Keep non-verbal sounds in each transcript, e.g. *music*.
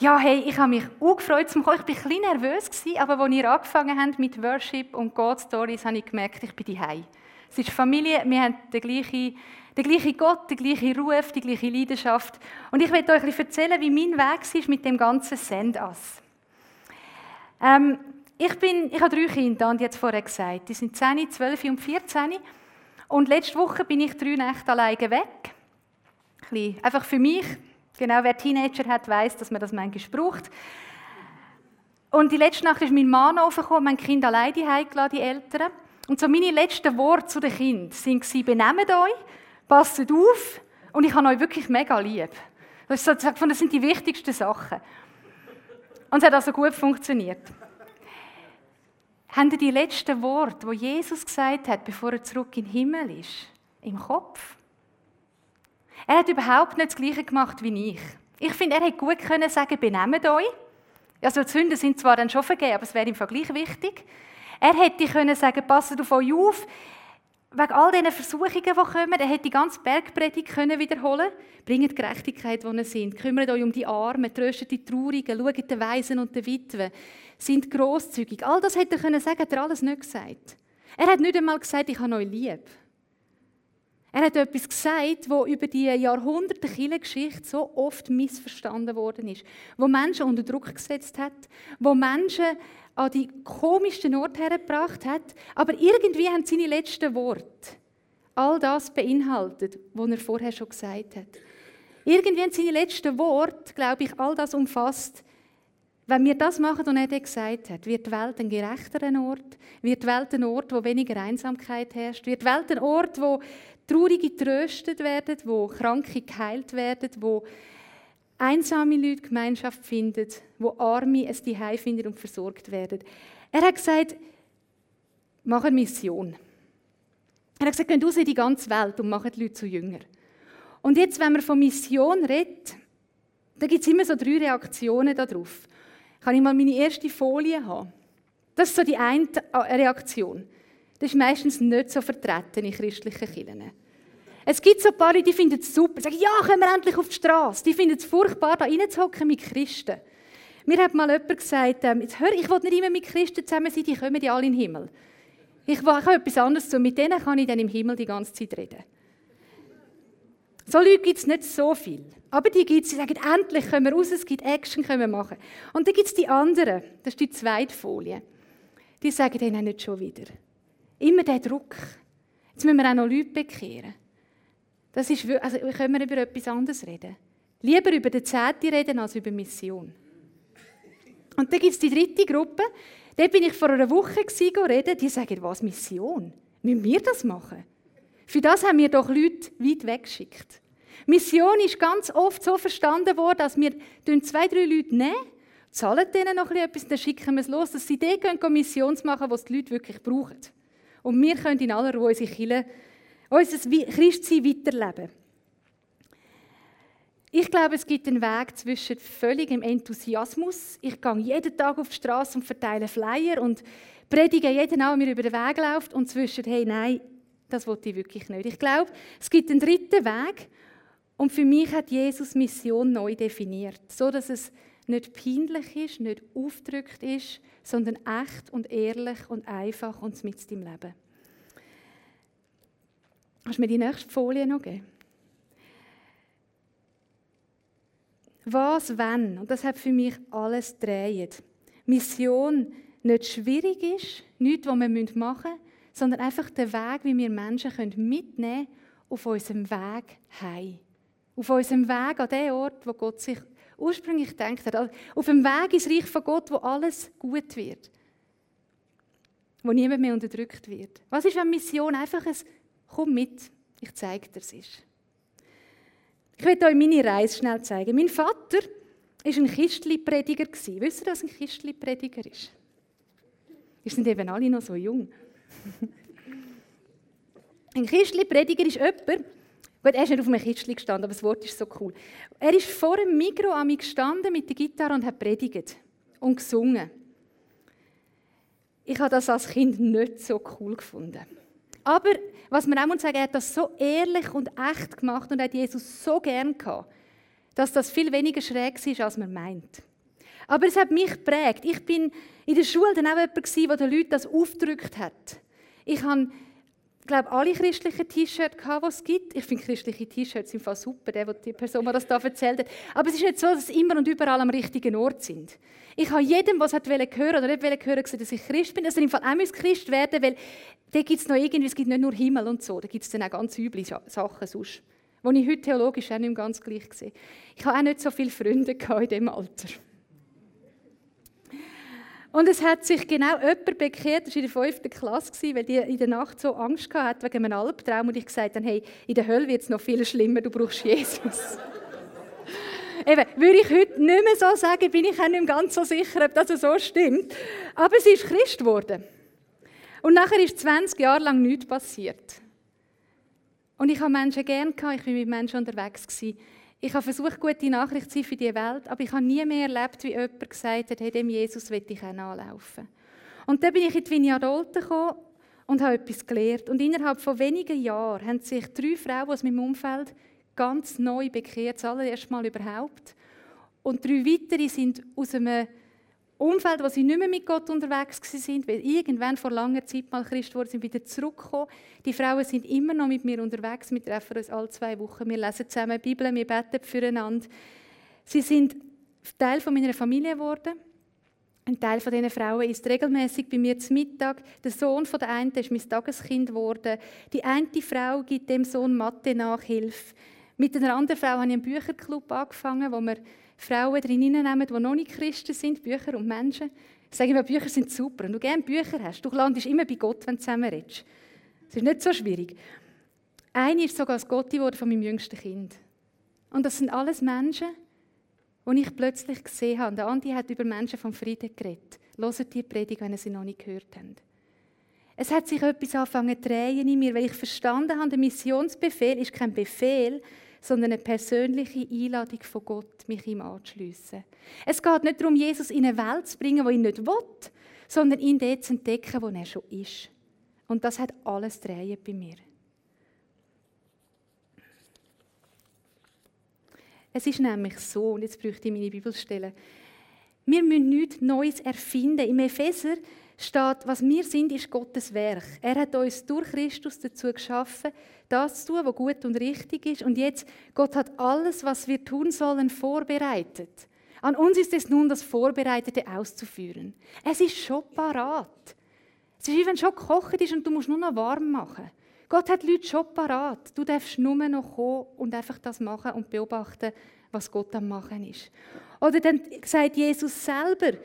Ja, hey, ich habe mich auch gefreut zum Kommen. Ich war ein bisschen nervös, aber als ihr angefangen habt mit Worship und God Stories, habe ich gemerkt, ich bin daheim. Es ist Familie, wir haben den gleichen, den gleichen Gott, den gleichen Ruf, die gleiche Leidenschaft. Und ich werde euch ein bisschen erzählen, wie mein Weg war mit dem ganzen Sendas. Ähm, ich, bin, ich habe drei Kinder, und jetzt vorher gesagt. Die sind 10, 12 und 14. Und letzte Woche bin ich drei Nächte alleine weg. Ein einfach für mich. Genau, wer Teenager hat, weiß, dass man das manchmal braucht. Und die letzte Nacht ist mein Mann aufgekommen, mein Kind alleine heimgelassen, die Eltern. Und so meine letzten Worte zu den Kindern waren, benehmt euch, passt auf und ich habe euch wirklich mega lieb. Das, das sind die wichtigsten Sachen. Und es hat also gut funktioniert. Haben ihr die letzten Worte, die Jesus gesagt hat, bevor er zurück in den Himmel ist, im Kopf? Er hat überhaupt nicht das Gleiche gemacht wie ich. Ich finde, er hätte gut können sagen, benehmt euch. Also die Sünden sind zwar dann schon vergeben, aber es wäre im Vergleich wichtig. Er hätte können sagen, passt auf euch auf, wegen all diesen Versuchungen, die kommen. Er hätte die ganze Bergpredigt können wiederholen Bringt Gerechtigkeit, wo ihr seid. Kümmert euch um die Armen, tröstet die Traurigen, schaut den Weisen und den Witwen. Sind grosszügig. All das hätte er können sagen, hat er alles nicht gesagt. Er hat nicht einmal gesagt, ich habe euch lieb. Er hat etwas gesagt, wo über die Jahrhunderte Geschichte so oft missverstanden worden ist, wo Menschen unter Druck gesetzt hat, wo Menschen an die komischsten Orte hergebracht hat, aber irgendwie haben seine letzten Worte all das beinhaltet, was er vorher schon gesagt hat. Irgendwie haben seine letzten Worte, glaube ich, all das umfasst. Wenn wir das machen, was er gesagt hat, wird die Welt ein gerechterer Ort, wird die Welt ein Ort, wo weniger Einsamkeit herrscht, wird die Welt ein Ort, wo Traurige getröstet werden, wo Kranke geheilt werden, wo einsame Leute Gemeinschaft finden, wo Arme es die finden und versorgt werden. Er hat gesagt, mach eine Mission. Er hat gesagt, geht raus in die ganze Welt und macht die Leute zu Jünger. Und jetzt, wenn man von Mission redet, da gibt es immer so drei Reaktionen darauf. Kann ich mal meine erste Folie haben? Das ist so die eine Reaktion. Das ist meistens nicht so vertreten in christlichen Kirchen. Es gibt so ein paar, die finden es super. Sagen, ja, können wir endlich auf die Straße. Die finden es furchtbar, da reinzuhocken mit Christen. Mir hat mal jemand gesagt, ähm, jetzt hör, ich will nicht immer mit Christen zusammen sein, die kommen ja alle in den Himmel. Ich mache etwas anderes zu. Mit denen kann ich dann im Himmel die ganze Zeit reden. So Leute gibt es nicht so viel. Aber die gibt es, die sagen, endlich können wir raus, es gibt Action, können wir machen. Und dann gibt es die anderen, das ist die zweite Folie. Die sagen dann nicht schon wieder. Immer der Druck. Jetzt müssen wir auch noch Leute bekehren. Das ist, also können wir über etwas anderes reden. Lieber über die Zehnte reden als über Mission. Und dann gibt es die dritte Gruppe. Da bin ich vor einer Woche reden. Die sagen, was, Mission? Müssen wir das machen? Für das haben wir doch Leute weit weggeschickt. Mission ist ganz oft so verstanden worden, dass wir zwei, drei Leute nehmen, zahlen denen noch etwas, dann schicken wir es los, dass sie die gehen, Mission machen, was die Leute wirklich brauchen. Und wir können in aller Ruhe unsere Kirche, unser Christsein weiterleben. Ich glaube, es gibt einen Weg zwischen völligem Enthusiasmus. Ich gehe jeden Tag auf die Straße und verteile Flyer und predige jeden Abend, mir über den Weg läuft und zwischen, hey, nein, das wollte ich wirklich nicht. Ich glaube, es gibt einen dritten Weg und für mich hat Jesus Mission neu definiert, so dass es nicht peinlich ist, nicht aufgedrückt ist, sondern echt und ehrlich und einfach und mit im Leben. Kannst du mir die nächste Folie noch geben? Was, wenn? Und das hat für mich alles dreht. Mission nicht schwierig ist, nichts, was wir machen müssen, sondern einfach der Weg, wie wir Menschen mitnehmen können auf unserem Weg heim. Auf unserem Weg an den Ort, wo Gott sich ursprünglich gedacht hat. Auf dem Weg ins Reich von Gott, wo alles gut wird. Wo niemand mehr unterdrückt wird. Was ist, wenn Mission einfach ein «Komm mit, ich zeige dir es ist». Ich werde euch meine Reise schnell zeigen. Mein Vater war ein Kistli-Prediger. Wisst ihr, was ein Kistli-Prediger ist? Wir sind eben alle noch so jung. *laughs* ein Kistli-Prediger ist jemand, Gut, er ist nicht auf einem Kistchen gestanden, aber das Wort ist so cool. Er ist vor dem Mikro an mich gestanden mit der Gitarre und hat predigt und gesungen. Ich habe das als Kind nicht so cool gefunden. Aber was man auch sagen, er hat das so ehrlich und echt gemacht und hat Jesus so gern gehabt, dass das viel weniger schräg ist, als man meint. Aber es hat mich geprägt. Ich bin in der Schule dann auch jemand der den Leuten das aufgedrückt hat. Ich habe, glaube alle christlichen T-Shirts die es gibt. Ich finde christliche T-Shirts sind fast super, der, die Person, die das da erzählt hat. Aber es ist nicht so, dass sie immer und überall am richtigen Ort sind. Ich habe jedem, was hat hören oder nicht hören, gesagt, dass ich Christ bin, dass er im Fall auch Christ werden weil da gibt es noch irgendwie, es gibt nicht nur Himmel und so, da gibt es dann auch ganz üble Sachen sonst. Die ich heute theologisch auch nicht ganz gleich sehe. Ich habe auch nicht so viele Freunde in diesem Alter. Und es hat sich genau jemand bekehrt, das war in der fünften Klasse, weil die in der Nacht so Angst hatte wegen einem Albtraum und ich gesagt habe, hey, in der Hölle wird es noch viel schlimmer, du brauchst Jesus. *laughs* Eben, würde ich heute nicht mehr so sagen, bin ich auch nicht ganz so sicher, ob das so stimmt. Aber sie ist Christ geworden. Und nachher ist 20 Jahre lang nichts passiert. Und ich habe Menschen gerne ich war mit Menschen unterwegs. Ich habe versucht, gute Nachricht zu sein für die Welt, aber ich habe nie mehr erlebt, wie jemand gesagt hat, hey, dem Jesus will ich auch nachlaufen. Und dann bin ich in die Vineyard Olten gekommen und habe etwas gelernt. Und innerhalb von wenigen Jahren haben sich drei Frauen aus meinem Umfeld ganz neu bekehrt, das allererste Mal überhaupt. Und drei weitere sind aus einem Umfeld, wo sie nicht mehr mit Gott unterwegs sind, weil irgendwann vor langer Zeit mal Christ wurden, sind wieder zurückgekommen. Die Frauen sind immer noch mit mir unterwegs. Wir treffen uns alle zwei Wochen. Wir lesen zusammen die Bibel, wir beten füreinander. Sie sind Teil von meiner Familie geworden. Ein Teil von diesen Frauen ist regelmäßig bei mir zum Mittag. Der Sohn von der einen ist mein Tageskind geworden. Die eine Frau gibt dem Sohn Mathe-Nachhilfe. Mit einer anderen Frau habe ich einen Bücherclub angefangen, wo wir Frauen drin hineinnehmen, die noch nicht Christen sind, Bücher und Menschen. Ich sage immer, Bücher sind super. Wenn du gerne Bücher hast, du landest immer bei Gott, wenn du zusammen redest. Das ist nicht so schwierig. Eine ist sogar das Gott geworden von meinem jüngsten Kind. Und das sind alles Menschen, die ich plötzlich gesehen habe. Der Andi hat über Menschen vom Frieden geredet. Hört die Predigt, wenn ihr sie noch nicht gehört habt. Es hat sich etwas angefangen zu drehen in mir, weil ich verstanden habe, der Missionsbefehl ist kein Befehl, sondern eine persönliche Einladung von Gott, mich ihm anzuschliessen. Es geht nicht darum, Jesus in eine Welt zu bringen, die ihn nicht will, sondern ihn dort zu entdecken, wo er schon ist. Und das hat alles drehen bei mir. Es ist nämlich so, und jetzt bräuchte ich meine Bibelstelle, wir müssen nichts Neues erfinden. Im Epheser steht, was wir sind, ist Gottes Werk. Er hat uns durch Christus dazu geschaffen, das zu tun, was gut und richtig ist. Und jetzt, Gott hat alles, was wir tun sollen, vorbereitet. An uns ist es nun, das Vorbereitete auszuführen. Es ist schon parat. Es ist wie wenn schon gekocht ist und du musst nur noch warm machen. Gott hat Leute schon parat. Du darfst nur noch kommen und einfach das machen und beobachten, was Gott am Machen ist. Oder dann sagt Jesus selber,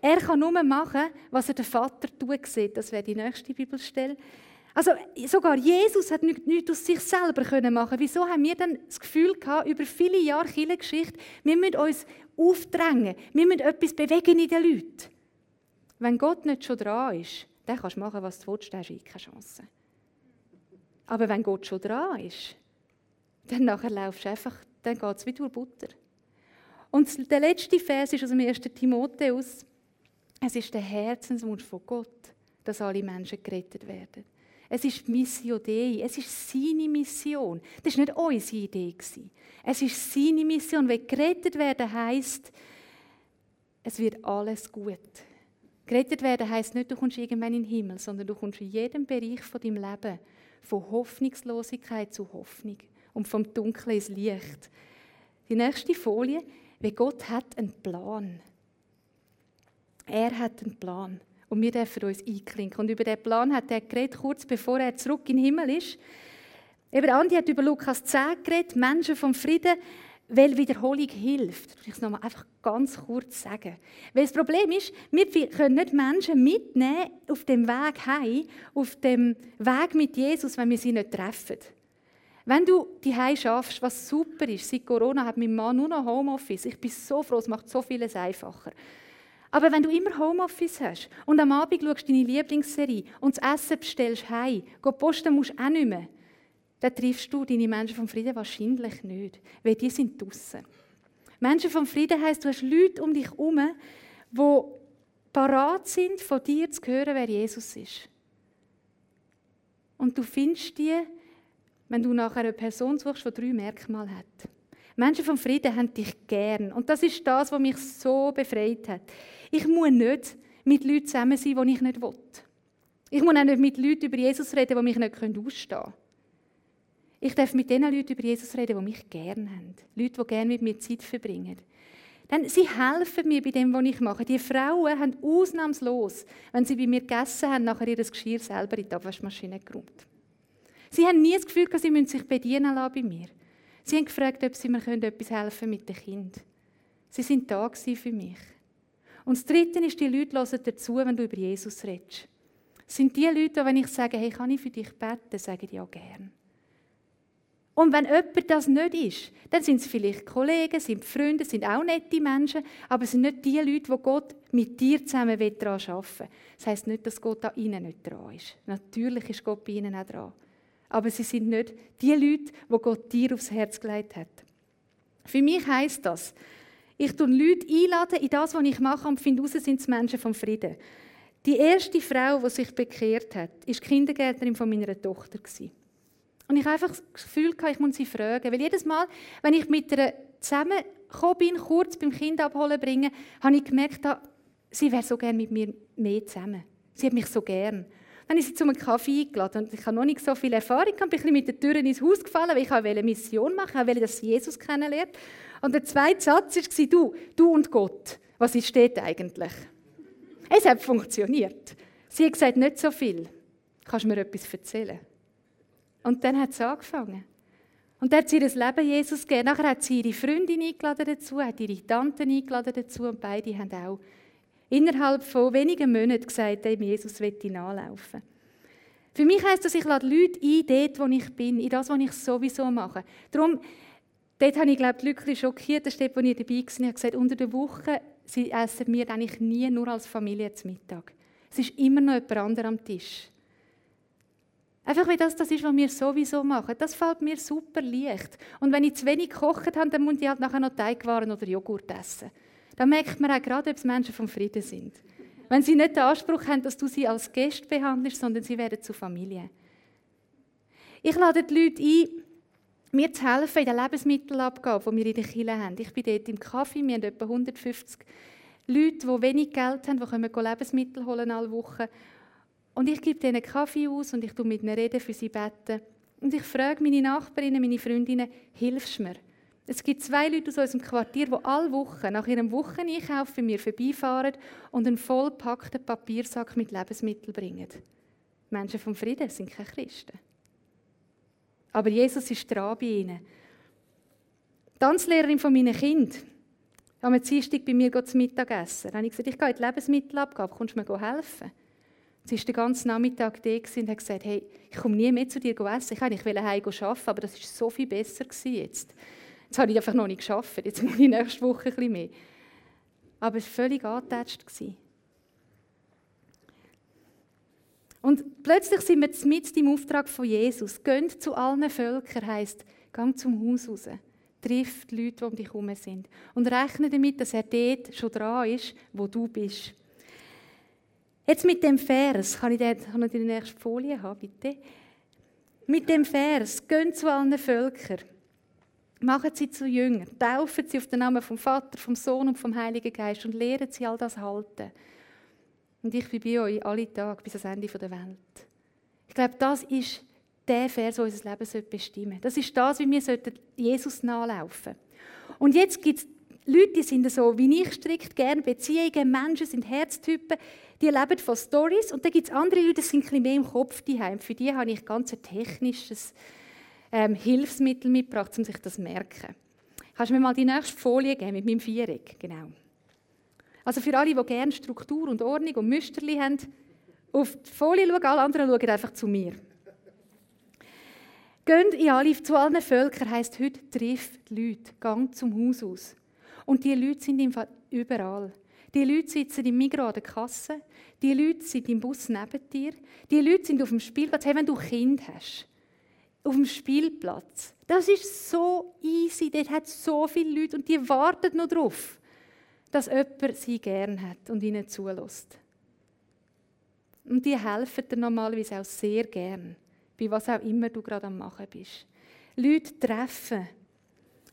er kann nur machen, was er der Vater tut sieht. Das wäre die nächste Bibelstelle. Also sogar Jesus hat nichts, aus sich selber können machen. Wieso haben wir dann das Gefühl gehabt, über viele Jahre Kirchengeschichte, wir müssen uns aufdrängen, wir müssen etwas bewegen in den Leuten. Wenn Gott nicht schon dran ist, dann kannst du machen, was du willst, dann hast du eh keine Chance. Aber wenn Gott schon dran ist, dann nachher laufst du einfach, dann geht es wie durch Butter. Und der letzte Vers ist aus dem 1. Timotheus, es ist der Herzenswunsch von Gott, dass alle Menschen gerettet werden. Es ist Missio Dei, es ist seine Mission. Das war nicht unsere Idee. Es ist seine Mission. Wenn gerettet werden heisst, es wird alles gut. Gerettet werden heisst nicht, du kommst irgendwann in den Himmel, sondern du kommst in jedem Bereich von deinem Leben von Hoffnungslosigkeit zu Hoffnung und vom Dunkeln ins Licht. Die nächste Folie, wie Gott hat einen Plan. Er hat einen Plan. Und wir dürfen uns einklinken. Und über diesen Plan hat er geredet, kurz bevor er zurück in den Himmel ist. Eben Andi hat über Lukas 10 geredet, Menschen vom Frieden, weil Wiederholung hilft. Ich will es nochmal einfach ganz kurz sagen. Weil das Problem ist, wir können nicht Menschen mitnehmen auf dem Weg heim, auf dem Weg mit Jesus, wenn wir sie nicht treffen. Wenn du die Heim schaffst, was super ist, seit Corona hat mein Mann nur noch Homeoffice. Ich bin so froh, es macht so vieles einfacher. Aber wenn du immer Homeoffice hast und am Abend schaust deine Lieblingsserie und das Essen bestellst heim, go posten musst auch nicht mehr, dann triffst du deine Menschen vom Frieden wahrscheinlich nicht, weil die sind draußen. Menschen vom Frieden heisst, du hast Leute um dich herum, die parat sind, von dir zu hören, wer Jesus ist. Und du findest die, wenn du nach einer Person suchst, die drei Merkmale hat. Menschen vom Frieden haben dich gern. Und das ist das, was mich so befreit hat. Ich muss nicht mit Leuten zusammen sein, die ich nicht will. Ich muss auch nicht mit Leuten über Jesus reden, die mich nicht ausstehen können. Ich darf mit den Leuten über Jesus reden, die mich gern haben. Leute, die gerne mit mir Zeit verbringen. Denn sie helfen mir bei dem, was ich mache. Die Frauen haben ausnahmslos, wenn sie bei mir gegessen haben, nachher ihr Geschirr selber in die Abwaschmaschine geräumt. Sie haben nie das Gefühl, sie müssen sich bedienen lassen bei mir. Sie haben gefragt, ob sie mir etwas helfen mit dem Kind. Sie sind da für mich. Und das Dritte ist, die Leute hören dazu, wenn du über Jesus redest. Es sind die Leute, wenn ich sage, hey, kann ich für dich beten, sagen die ja gern. Und wenn jemand das nicht ist, dann sind es vielleicht Kollegen, sind Freunde, sind auch nette Menschen, aber es sind nicht die Leute, die Gott mit dir zusammen daran arbeiten will. Das heisst nicht, dass Gott an ihnen nicht dran ist. Natürlich ist Gott bei ihnen auch dran. Aber sie sind nicht die Leute, die Gott dir aufs Herz gelegt hat. Für mich heisst das, ich tue Leute einladen in das, was ich mache und finde heraus, sind es Menschen vom Frieden. Die erste Frau, die sich bekehrt hat, war die Kindergärtnerin von meiner Tochter. Und ich einfach das Gefühl, ich muss sie fragen. Weil jedes Mal, wenn ich mit ihr zusammengekommen bin, kurz beim Kind abholen bringen, habe ich gemerkt, sie wäre so gerne mit mir mehr zusammen. Sie hat mich so gern. Habe ich sie zu einem Kaffee eingeladen und ich habe noch nicht so viel Erfahrung, ich bin mit den Türen ins Haus gefallen, weil ich eine Mission machen wollte, ich wollte, dass Jesus kennenlernt. Und der zweite Satz war, du, du und Gott, was steht eigentlich? Es hat funktioniert. Sie hat gesagt, nicht so viel. Kannst du mir etwas erzählen? Und dann hat sie angefangen. Und dann hat sie ihr Leben Jesus gegeben. Nachher hat sie ihre Freundin eingeladen dazu, hat ihre Tante eingeladen dazu und beide haben auch innerhalb von wenigen Monaten gesagt, hey, Jesus wird nachlaufen. Für mich heisst das, ich lade Leute ein, dort, wo ich bin, in das, was ich sowieso mache. Darum, dort habe ich, glaube ich, Leute schockiert, das steht, wo ich dabei war, ich habe gesagt, unter der Woche essen wir eigentlich nie nur als Familie zum Mittag. Es ist immer noch jemand anderes am Tisch. Einfach wie das das ist, was wir sowieso machen. Das fällt mir super leicht. Und wenn ich zu wenig gekocht habe, dann muss ich halt nachher noch Teigwaren oder Joghurt essen. Da merkt man auch gerade, ob es Menschen vom Frieden sind. Wenn sie nicht den Anspruch haben, dass du sie als Gast behandelst, sondern sie werden zur Familie. Ich lade die Leute ein, mir zu helfen in der Lebensmittelabgabe, die wir in der Kirche haben. Ich bin dort im Kaffee, wir haben etwa 150 Leute, die wenig Geld haben, die können Lebensmittel holen alle Woche. Und ich gebe ihnen Kaffee aus und ich tue mit ihnen reden, für sie beten. Und ich frage meine Nachbarinnen, meine Freundinnen, hilfst du mir? Es gibt zwei Leute aus unserem Quartier, die alle Wochen nach ihrem Wocheneinkauf bei mir vorbeifahren und einen vollpackten Papiersack mit Lebensmitteln bringen. Menschen vom Frieden sind keine Christen. Aber Jesus ist dran bei ihnen. Die Tanzlehrerin von meinen Kindern, am Dienstag bei mir zum Mittagessen. Dann habe ich gesagt, ich gehe in die Lebensmittelabgabe, kommst du mir helfen? Sie war den ganzen Nachmittag da und hat gesagt, hey, ich komme nie mehr zu dir essen. Ich wollte heim arbeiten, aber das war so viel besser jetzt. Jetzt habe ich einfach noch nicht geschafft. Jetzt muss ich nächste Woche ein bisschen mehr. Aber es war völlig angetatscht. Und plötzlich sind wir mit im Auftrag von Jesus. Geht zu allen Völkern heisst, gang zum Haus raus. Triff die Leute, die um dich herum sind. Und rechne damit, dass er dort schon dran ist, wo du bist. Jetzt mit dem Vers, kann ich, den, kann ich die nächste Folie haben, bitte? Mit dem Vers, gehen zu allen Völkern. Machen sie zu Jüngern, taufen sie auf den Namen vom Vater, vom Sohn und vom Heiligen Geist und lehren sie all das halten. Und ich bin bei euch alle Tage bis ans Ende der Welt. Ich glaube, das ist der Vers, der unser Leben bestimmen sollte. Das ist das, wie wir Jesus nachlaufen sollten. Und jetzt gibt es Leute, die sind so wie ich strikt gerne Beziehungen, Menschen sind Herztypen, die leben von Stories und dann gibt es andere Leute, die sind ein bisschen mehr im Kopf daheim. Für die habe ich ganz ein technisches ähm, Hilfsmittel mitgebracht, um sich das zu merken. Kannst du mir mal die nächste Folie geben mit meinem Viereck? Genau. Also für alle, die gerne Struktur und Ordnung und Müsterli haben, auf die Folie schauen, alle anderen schauen einfach zu mir. Geht in alle, zu allen Völkern heisst heute, triff die Leute, gang zum Haus aus. Und die Leute sind im Fall überall. Die Leute sitzen im Migros an der Kasse. Die Leute sind im Bus neben dir. Die Leute sind auf dem Spielplatz. Hey, wenn du Kind hast, auf dem Spielplatz. Das ist so easy. Dort hat so viele Leute und die warten noch darauf, dass jemand sie gern hat und ihnen zulässt. Und die helfen dir normalerweise auch sehr gern, bei was auch immer du gerade am machen bist. Leute treffen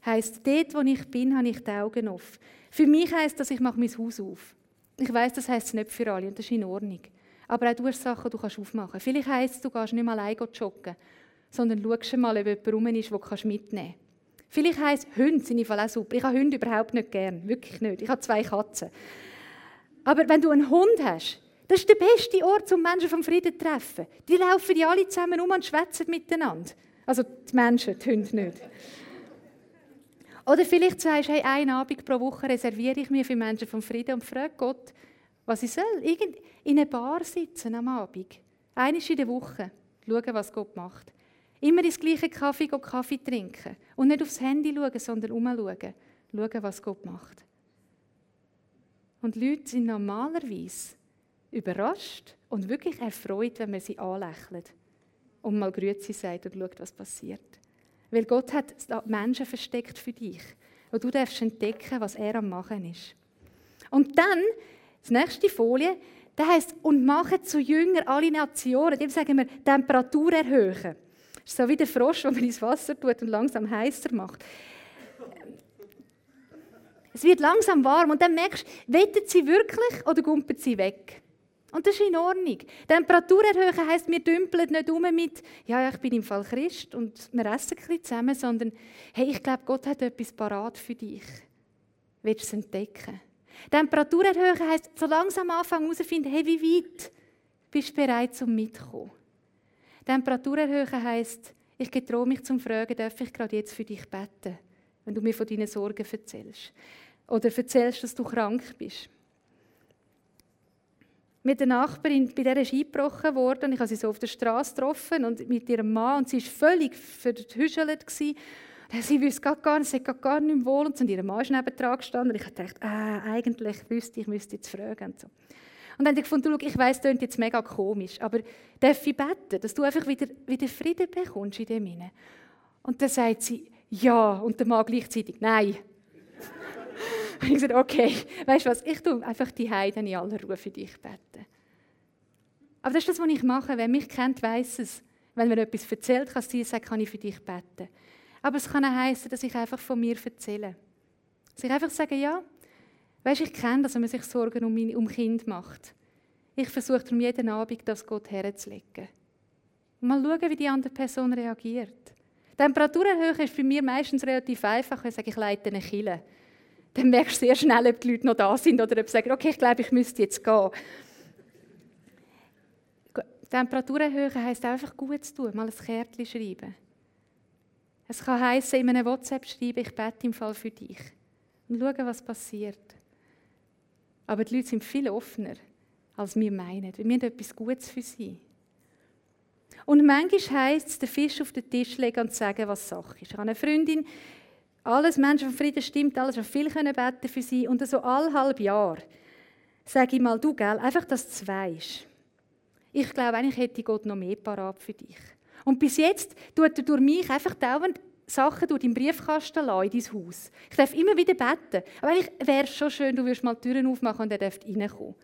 Heißt, dort, wo ich bin, habe ich die Augen auf. Für mich heißt das, ich mache mein Haus auf. Ich weiß, das heißt es nicht für alle und das ist in Ordnung. Aber auch du hast Sachen, die du aufmachen kannst. Vielleicht heisst es, du gehst nicht mal allein joggen, sondern schaust mal, ob jemand rum ist, den du mitnehmen kannst. Vielleicht heisst Hunde sind im Fall auch super. Ich habe Hunde überhaupt nicht gern. Wirklich nicht. Ich habe zwei Katzen. Aber wenn du einen Hund hast, das ist der beste Ort, um Menschen vom Frieden zu treffen. Die laufen ja alle zusammen um und schwätzen miteinander. Also die Menschen, die Hunde nicht. Oder vielleicht sagst du, hey, einen Abend pro Woche reserviere ich mir für Menschen vom Frieden und frage Gott, was ich soll. Irgend in einer Bar sitzen am Abend. Einmal in der Woche. Schauen, was Gott macht. Immer ins gleiche Kaffee gehen, Kaffee trinken. Und nicht aufs Handy schauen, sondern umschauen. Schauen, was Gott macht. Und Leute sind normalerweise überrascht und wirklich erfreut, wenn man sie anlächelt und mal Grüezi sagt und schaut, was passiert. Weil Gott hat Menschen versteckt für dich, wo du darfst entdecken, was er am machen ist. Und dann, die nächste Folie, da heißt und machen zu Jünger alle Nationen. Dem sagen wir Temperatur erhöhen. Ist so wie der Frosch, den man ins Wasser tut und langsam heißer macht. Es wird langsam warm und dann merkst du, wettet sie wirklich oder gumpert sie weg? Und das ist in Ordnung. Temperatur erhöhen heisst, wir dümpeln nicht um mit, ja, ich bin im Fall Christ und wir essen ein bisschen zusammen, sondern, hey, ich glaube, Gott hat etwas parat für dich. Willst du es entdecken? Temperatur erhöhen heisst, so langsam anfangen herauszufinden, hey, wie weit bist du bereit zum Mitkommen? Temperatur erhöhen heisst, ich getraue mich zum Fragen, darf ich gerade jetzt für dich beten, wenn du mir von deinen Sorgen erzählst. Oder erzählst, dass du krank bist mit der Nachbarin, bei der ist eingebrochen worden. Ich habe sie so auf der Straße getroffen und mit ihrem Mann und sie war völlig verhüschelt. Sie wusste gar, gar nicht, sie gar, gar nicht mehr wohl und ihr Mann ist neben gestanden. Und ich dachte, ah, eigentlich wüsste ich, müsste jetzt fragen. Und, so. Und dann habe ich gefunden, ich weiss, das klingt jetzt mega komisch, aber darf ich beten, dass du einfach wieder, wieder Frieden bekommst in dem Sinne? Und dann sagt sie, ja, und der Mann gleichzeitig, nein. *laughs* Und ich gesagt, okay, weißt du was, ich tue einfach die Heiden in aller Ruhe für dich beten. Aber das ist das, was ich mache. Wer mich kennt, weiß es. Wenn mir etwas erzählt, kann sie sagen, kann ich für dich beten. Aber es kann auch heißen, dass ich einfach von mir erzähle. Dass ich einfach sage, ja, weißt, ich kenne das, wenn man sich Sorgen um, mein, um Kind macht. Ich versuche darum jeden Abend, das Gott herzulegen. Mal schauen, wie die andere Person reagiert. Temperatur erhöhen ist bei mir meistens relativ einfach, wenn ich sage, ich leite eine Kille dann merkst du sehr schnell, ob die Leute noch da sind oder ob sie sagen, okay, ich glaube, ich müsste jetzt gehen. Temperatur erhöhen heisst einfach gut zu tun, mal ein Kärtchen schreiben. Es kann heißen, in einem WhatsApp schreiben, ich bete im Fall für dich. Und schauen, was passiert. Aber die Leute sind viel offener, als wir meinen. Wir haben etwas Gutes für sie. Und manchmal heisst es, den Fisch auf den Tisch legen und sagen, was Sache ist. Ich habe eine Freundin, alles Menschen von Frieden stimmt, alles, was viel können beten für sie. Und so alle halb Jahr sage ich mal, du, gell, einfach, dass du weißt. Ich glaube, eigentlich hätte Gott noch mehr parat für dich. Und bis jetzt tut er durch mich einfach dauernd Sachen durch deinen Briefkasten lassen, in dein Haus. Ich darf immer wieder beten. Aber eigentlich wäre es schon schön, du würdest mal die Türen aufmachen und er darf reinkommen.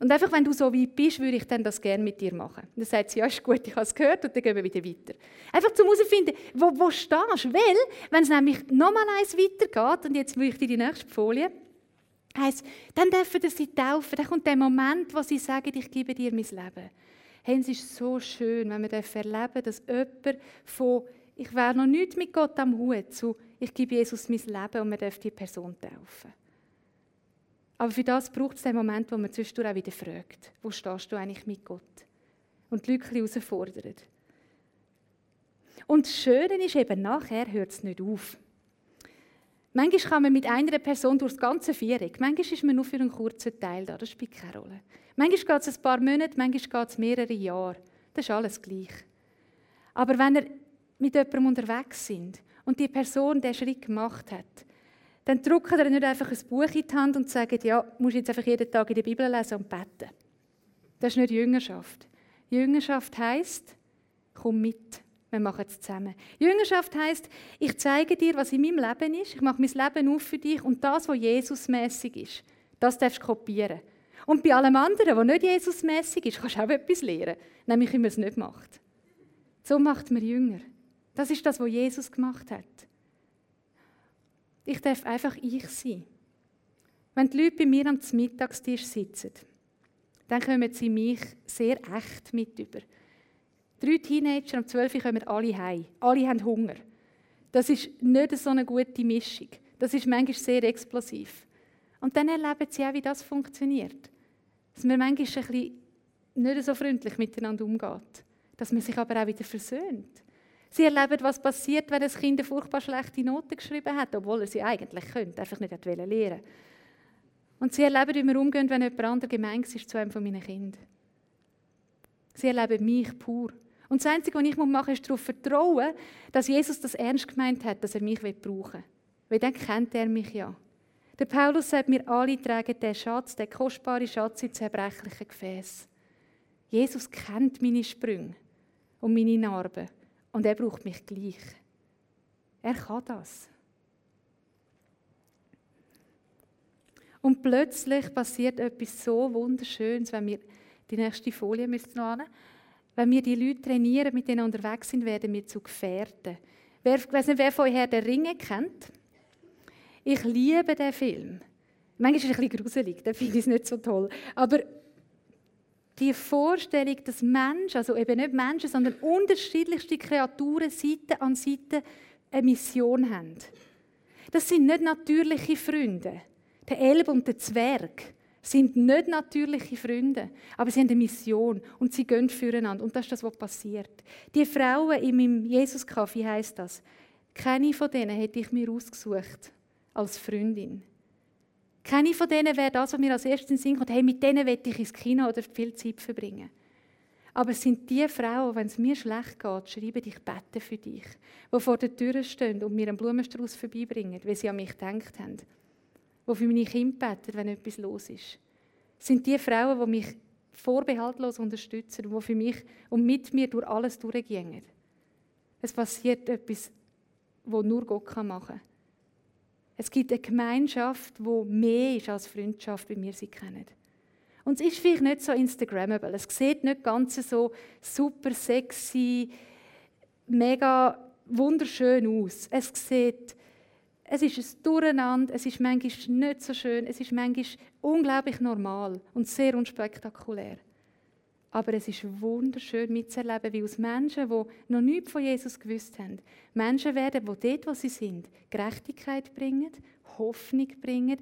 Und einfach, wenn du so weit bist, würde ich dann das gerne mit dir machen. Dann sagt sie, ja, ist gut, ich habe es gehört und dann gehen wir wieder weiter. Einfach zum herausfinden, wo, wo stehst? Weil, wenn es nämlich nochmal eins weitergeht, und jetzt möchte ich die nächste Folie, heisst, dann dürfen sie taufen. Dann kommt der Moment, wo sie sagen, ich gebe dir mein Leben. Hey, es ist so schön, wenn wir erleben dass jemand von ich wäre noch nicht mit Gott am Hut zu ich gebe Jesus mein Leben und man darf die Person taufen. Aber für das braucht es den Moment, wo man zwischendurch auch wieder fragt, wo stehst du eigentlich mit Gott? Und die Leute herausfordert. Und das Schöne ist eben, nachher hört es nicht auf. Manchmal kann man mit einer Person durch das ganze Viereck, manchmal ist man nur für einen kurzen Teil da, das spielt keine Rolle. Manchmal geht es ein paar Monate, manchmal geht es mehrere Jahre. Das ist alles gleich. Aber wenn ihr mit jemandem unterwegs sind und die Person den Schritt gemacht hat, dann drücken ihr nicht einfach ein Buch in die Hand und sagen, ja, musst jetzt einfach jeden Tag in der Bibel lesen und beten. Das ist nicht Jüngerschaft. Jüngerschaft heißt, komm mit, wir machen es zusammen. Jüngerschaft heißt, ich zeige dir, was in meinem Leben ist, ich mache mein Leben auf für dich und das, was Jesusmäßig ist, das darfst du kopieren. Und bei allem anderen, was nicht Jesusmäßig ist, kannst du auch etwas lernen, nämlich wie man es nicht macht. So macht man Jünger. Das ist das, was Jesus gemacht hat. Ich darf einfach ich sein. Wenn die Leute bei mir am Mittagstisch sitzen, dann kommen sie mich sehr echt mit über. Drei Teenager um 12 Uhr kommen alle heim. Alle haben Hunger. Das ist nicht so eine gute Mischung. Das ist manchmal sehr explosiv. Und dann erleben sie auch, wie das funktioniert. Dass man manchmal ein bisschen nicht so freundlich miteinander umgeht. Dass man sich aber auch wieder versöhnt. Sie erleben, was passiert, wenn ein Kind eine furchtbar schlechte Note geschrieben hat, obwohl er sie eigentlich könnte, einfach nicht lernen wollte. Und sie erleben, wie wir umgehen, wenn jemand anderes gemein ist zu einem von meinen Kindern. Sie erleben mich pur. Und das Einzige, was ich machen muss, ist darauf vertrauen, dass Jesus das ernst gemeint hat, dass er mich brauchen will. Weil dann kennt er mich ja. Der Paulus sagt, wir alle tragen den Schatz, den kostbaren Schatz in zerbrechlichen Gefäß. Jesus kennt meine Sprünge und meine Narben. Und er braucht mich gleich. Er kann das. Und plötzlich passiert etwas so Wunderschönes, wenn wir die nächste Folie müssen noch wenn wir die Leute trainieren, mit denen unterwegs sind, werden wir zu Gefährten. Wer, ich weiß nicht, wer von euch den Ringe kennt. Ich liebe den Film. Manchmal ist es ein bisschen gruselig, da finde ich es nicht so toll. Aber die Vorstellung, dass Menschen, also eben nicht Menschen, sondern unterschiedlichste Kreaturen Seite an Seite eine Mission haben. Das sind nicht natürliche Freunde. Der Elb und der Zwerg sind nicht natürliche Freunde, aber sie haben eine Mission und sie gehen füreinander. Und das ist das, was passiert. Die Frauen in meinem Jesus-Kaffee heisst das. Keine von denen hätte ich mir ausgesucht als Freundin. Keine von denen wäre das, was mir als erstes in den Sinn kommt. Hey, mit denen will ich ins Kino oder viel Zeit verbringen. Aber es sind die Frauen, wenn es mir schlecht geht, schreiben, ich bete für dich, die vor der Tür stehen und mir einen Blumenstrauß vorbeibringen, weil sie an mich gedacht haben die für meine Kinder beten, wenn etwas los ist. Das sind die Frauen, die mich vorbehaltlos unterstützen und die für mich und mit mir durch alles durchgehen. Es passiert etwas, was nur Gott machen kann. Es gibt eine Gemeinschaft, die mehr ist als Freundschaft, wie wir sie kennen. Und es ist vielleicht nicht so Instagrammable. Es sieht nicht ganz so super sexy, mega wunderschön aus. Es sieht es ist ein Durcheinander, es ist manchmal nicht so schön, es ist manchmal unglaublich normal und sehr unspektakulär. Aber es ist wunderschön mitzuerleben, wie aus Menschen, die noch nichts von Jesus gewusst haben, Menschen werden, die dort, wo sie sind, Gerechtigkeit bringen, Hoffnung bringen,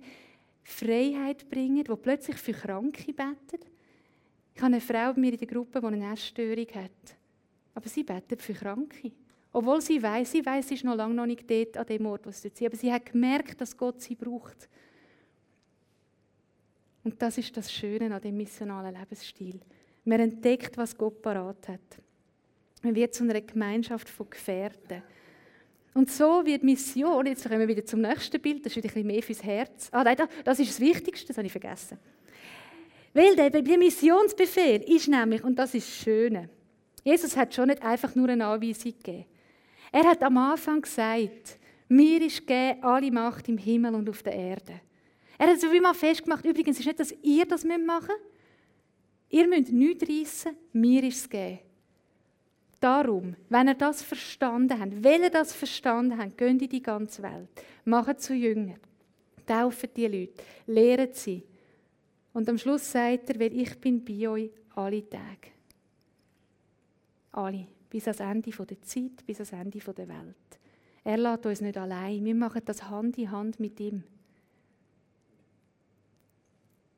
Freiheit bringen, die plötzlich für Kranke beten. Ich habe eine Frau bei mir in der Gruppe, die eine Essstörung hat. Aber sie betet für Kranke. Obwohl sie weiß, sie weiß, sie ist noch lange noch nicht dort an dem Ort, wo sie dort Aber sie hat gemerkt, dass Gott sie braucht. Und das ist das Schöne an dem missionalen Lebensstil. Man entdeckt, was Gott parat hat. Man wird zu einer Gemeinschaft von Gefährten. Und so wird Mission, jetzt kommen wir wieder zum nächsten Bild, das ist ein bisschen mehr fürs Herz. Ah, nein, das ist das Wichtigste, das habe ich vergessen. Weil der, der Missionsbefehl ist nämlich, und das ist das Schöne, Jesus hat schon nicht einfach nur eine Anweisung gegeben. Er hat am Anfang gesagt, mir ist gegeben alle Macht im Himmel und auf der Erde. Er hat so wie mal festgemacht, übrigens ist nicht, dass ihr das machen müsst. Ihr müsst nichts reissen, mir ist es gegeben. Darum, wenn ihr das verstanden habt, weil ihr das verstanden habt, geht in die ganze Welt. Macht zu Jüngern. Taufen die Leute. Lehrt sie. Und am Schluss sagt er, weil ich bin bei euch alle Tage. Alle bis ans Ende der Zeit, bis ans Ende der Welt. Er lässt uns nicht allein. Wir machen das Hand in Hand mit ihm.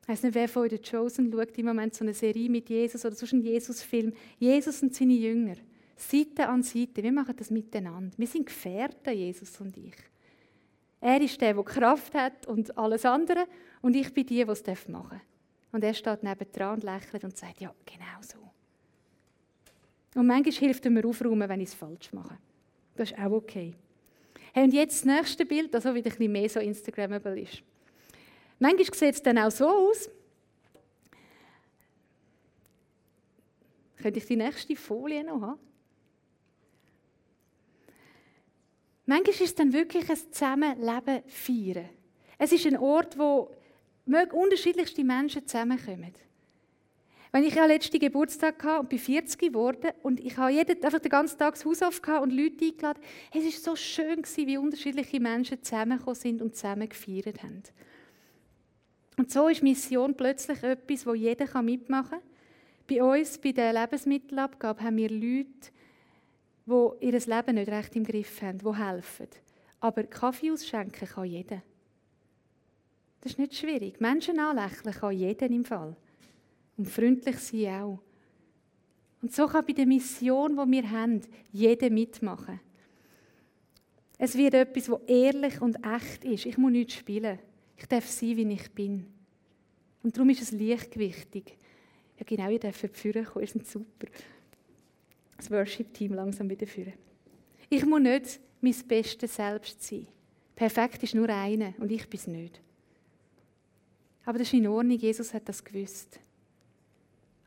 Ich weiß nicht, wer von The Chosen schaut im Moment so eine Serie mit Jesus oder sonst einen Jesus-Film. Jesus und seine Jünger. Seite an Seite. Wir machen das miteinander. Wir sind Gefährten, Jesus und ich. Er ist der, der Kraft hat und alles andere. Und ich bin die, die es machen darf. Und er steht neben dran und lächelt und sagt, ja, genau so. Und manchmal hilft er mir aufräumen, wenn ich es falsch mache. Das ist auch okay. Hey, und jetzt das nächste Bild, das auch wieder ein bisschen mehr so Instagrammable ist. Manchmal sieht es dann auch so aus. Könnte ich die nächste Folie noch haben? Manchmal ist es dann wirklich ein Zusammenleben feiern. Es ist ein Ort, wo unterschiedlichste Menschen zusammenkommen. Wenn ich ja letzten Geburtstag hatte und bin 40 geworden und ich habe jeden, einfach den ganzen Tag das Haus aufgehauen und Leute eingeladen, es war so schön, wie unterschiedliche Menschen zusammengekommen sind und zusammen gefeiert haben. Und so ist Mission plötzlich etwas, wo jeder mitmachen kann. Bei uns, bei der Lebensmittelabgabe, haben wir Leute, die ihr Leben nicht recht im Griff haben, die helfen. Aber Kaffee ausschenken kann jeder. Das ist nicht schwierig. Menschen anlächeln kann jeder im Fall. Und freundlich sein auch. Und so kann bei der Mission, die wir haben, jeder mitmachen. Es wird etwas, das ehrlich und echt ist. Ich muss nichts spielen. Ich darf sein, wie ich bin. Und darum ist es Licht wichtig. Ja, genau, ihr dürft führen kommen. Ihr seid super. Das Worship-Team langsam wieder führen. Ich muss nicht mein bestes Selbst sein. Perfekt ist nur einer und ich bin es nicht. Aber das ist in Ordnung, Jesus hat das gewusst.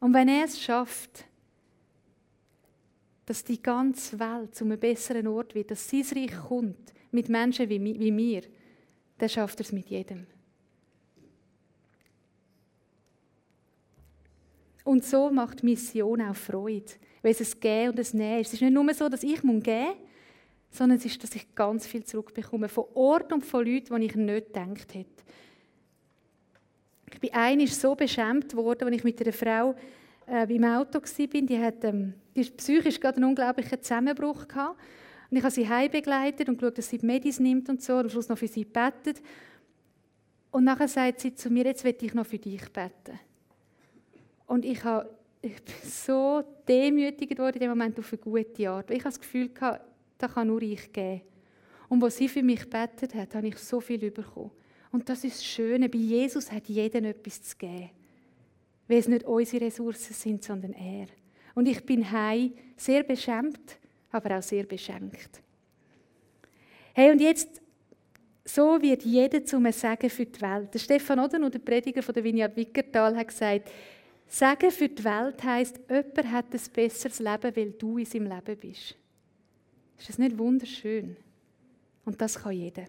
Und wenn er es schafft, dass die ganze Welt zu einem besseren Ort wird, dass sein Reich kommt, mit Menschen wie, wie mir, dann schafft er es mit jedem. Und so macht Mission auch Freude, weil es ein Gehen und ein Nehmen ist. Es ist nicht nur so, dass ich geben muss, sondern es ist, dass ich ganz viel zurückbekomme von Orten und von Leuten, die ich nicht gedacht hätte. Ich bin einmal so beschämt worden, als ich mit einer Frau äh, im Auto war. Die hat ähm, die psychisch gerade einen unglaublichen Zusammenbruch gehabt. Und ich habe sie heim begleitet und geschaut, dass sie die Medis nimmt und so, und am Schluss noch für sie betet. Und nachher sagt sie zu mir, jetzt will ich noch für dich beten. Und ich, habe, ich bin so demütigt worden in dem Moment auf eine gute Art. Ich habe das Gefühl, gehabt, das kann nur ich geben. Und was sie für mich betet hat, habe ich so viel bekommen. Und das ist das Schöne, bei Jesus hat jeder etwas zu geben. Weil es nicht unsere Ressourcen sind, sondern er. Und ich bin heim sehr beschämt, aber auch sehr beschenkt. Hey, und jetzt, so wird jeder zum Segen für die Welt. Der Stefan Oden, der Prediger von der Vineyard Wickertal, hat gesagt, Segen für die Welt heisst, jemand hat ein besseres Leben, weil du in seinem Leben bist. Ist das nicht wunderschön? Und das kann jeder.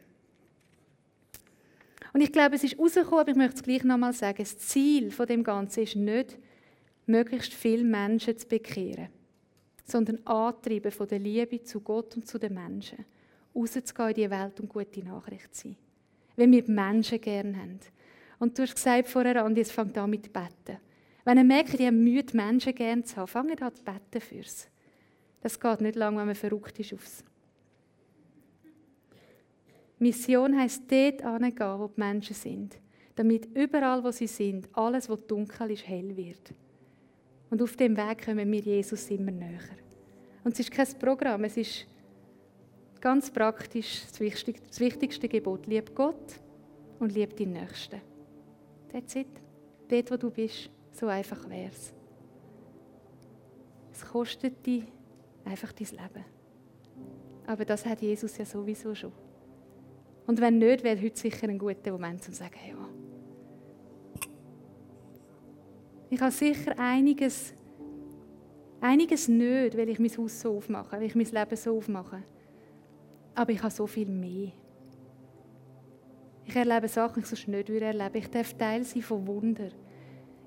Und ich glaube, es ist rausgekommen, aber ich möchte es gleich nochmal sagen, das Ziel von dem Ganzen ist nicht, möglichst viele Menschen zu bekehren, sondern Antreiben von der Liebe zu Gott und zu den Menschen, rauszugehen in die Welt und gute Nachricht zu sein. Wenn wir die Menschen gerne haben. Und du hast gesagt vorher, Andi, es fängt an mit Betten. Wenn ihr merkt, ihr habt Mühe, die Menschen gerne zu haben, fangt an zu beten fürs. Das geht nicht lange, wenn man verrückt ist aufs Mission heisst dort hingehen, wo die Menschen sind. Damit überall, wo sie sind, alles, was dunkel ist, hell wird. Und auf dem Weg kommen wir Jesus immer näher. Und es ist kein Programm, es ist ganz praktisch das wichtigste, das wichtigste Gebot. Lieb Gott und lieb deinen Nächsten. That's it. Dort, wo du bist, so einfach wäre es. Es kostet dich einfach dein Leben. Aber das hat Jesus ja sowieso schon. Und wenn nicht, wäre heute sicher ein guter Moment, um zu sagen, ja. Ich habe sicher einiges, einiges nicht, weil ich mein Haus so aufmache, weil ich mein Leben so aufmache. Aber ich habe so viel mehr. Ich erlebe Sachen, die ich sonst nicht erleben Ich darf Teil sein von Wunder.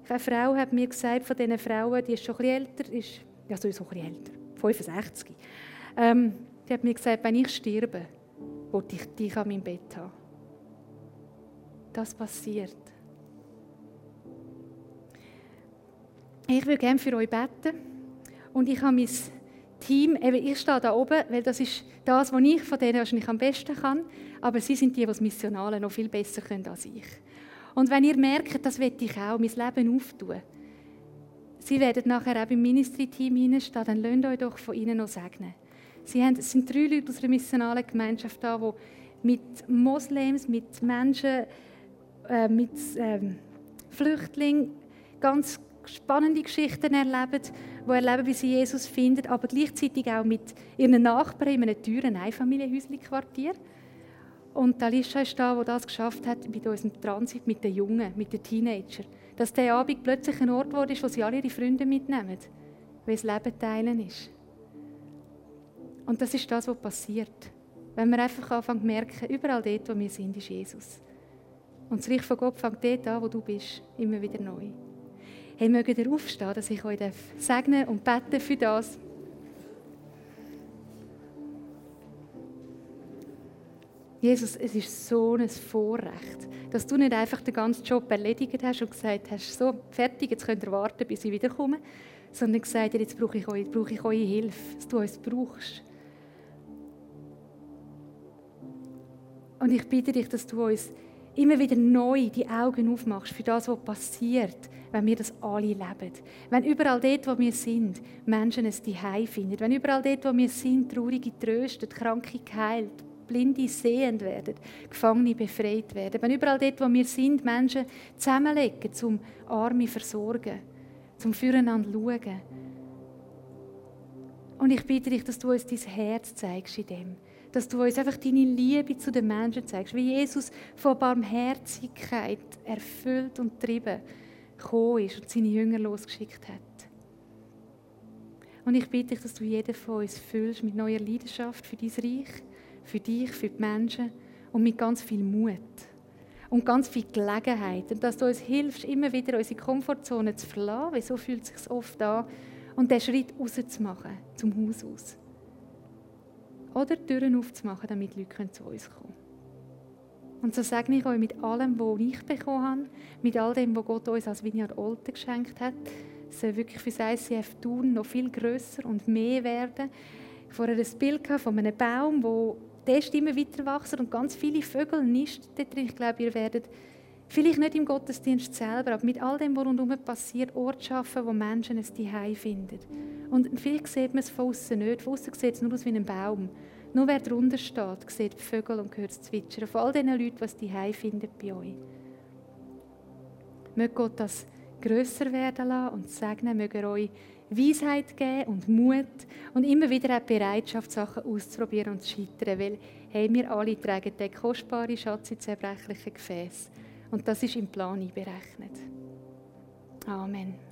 Eine Frau hat mir gesagt, von diesen Frauen, die ist schon bisschen älter, ist, ja, so ein älter, 65. Ähm, die hat mir gesagt, wenn ich sterbe, wollte ich dich an meinem Bett haben. Das passiert. Ich würde gerne für euch beten. Und ich habe mein Team, eben ich stehe da oben, weil das ist das, was ich von denen wahrscheinlich am besten kann. Aber sie sind die, die das Missionale noch viel besser können als ich. Und wenn ihr merkt, das will ich auch, mein Leben auftun, sie werden nachher auch im Ministry-Team hineinstehen, dann lasst euch doch von ihnen noch segnen. Sie haben, es sind drei Leute aus einer missionalen Gemeinschaft da, die mit Moslems, mit Menschen, äh, mit ähm, Flüchtlingen ganz spannende Geschichten erleben, die erleben, wie sie Jesus finden, aber gleichzeitig auch mit ihren Nachbarn in einem teuren Einfamilienhäuschen-Quartier. Und Alicia ist da, die das geschafft hat mit unserem Transit, mit den Jungen, mit den Teenagern. Dass der Abend plötzlich ein Ort wurde, wo sie alle ihre Freunde mitnehmen, weil es Leben teilen ist. Und das ist das, was passiert. Wenn wir einfach anfangen zu merken, überall dort, wo wir sind, ist Jesus. Und das Reich von Gott fängt dort an, wo du bist, immer wieder neu. Hey, mögt ihr aufstehen, dass ich euch segnen und beten für das? Jesus, es ist so ein Vorrecht, dass du nicht einfach den ganzen Job erledigt hast und gesagt hast, so, fertig, jetzt könnt ihr warten, bis ich wiederkomme, sondern gesagt hast, jetzt brauche ich, euch, brauche ich eure Hilfe, dass du uns brauchst. Und ich bitte dich, dass du uns immer wieder neu die Augen aufmachst für das, was passiert, wenn wir das alle leben. Wenn überall dort, wo wir sind, Menschen es die finden. Wenn überall dort, wo wir sind, Traurige tröstet, Kranke geheilt, Blinde sehend werden, Gefangene befreit werden. Wenn überall dort, wo wir sind, Menschen zusammenlegen, zum Arme versorgen, zum Füreinander schauen. Und ich bitte dich, dass du uns dein Herz zeigst in dem. Dass du uns einfach deine Liebe zu den Menschen zeigst. Wie Jesus von Barmherzigkeit erfüllt und getrieben gekommen ist und seine Jünger losgeschickt hat. Und ich bitte dich, dass du jeden von uns füllst mit neuer Leidenschaft für dein Reich für dich, für die Menschen und mit ganz viel Mut und ganz viel Gelegenheit. Und dass du uns hilfst, immer wieder unsere Komfortzone zu verlassen, weil so fühlt es sich oft an, und den Schritt rauszumachen, zum Haus aus. Oder Türen aufzumachen, damit Leute zu uns kommen können. Und so sage ich euch mit allem, was ich bekommen habe, mit all dem, was Gott uns als Vineyard Olten geschenkt hat, soll wirklich für das ICF tun noch viel grösser und mehr werden. Ich vorher ein Bild von einem Baum, wo der immer weiter wachsen und ganz viele Vögel nisten da drin. Ich glaube, ihr werdet vielleicht nicht im Gottesdienst selber, aber mit all dem, was rundherum passiert, Ort schaffen, wo Menschen es Zuhause finden. Und vielleicht sieht man es von außen nicht. Von außen sieht es nur aus wie ein Baum. Nur wer drunter steht, sieht die Vögel und hört das Zwitschern. Von all diesen Leuten, die es Zuhause finden bei euch. Möge Gott das grösser werden lassen und segnen, möge er euch Weisheit geben und Mut und immer wieder auch Bereitschaft, Sachen auszuprobieren und zu scheitern, weil hey, wir alle tragen den kostbaren Schatz in zerbrechlichen Gefäß und das ist im Plan einberechnet. Amen.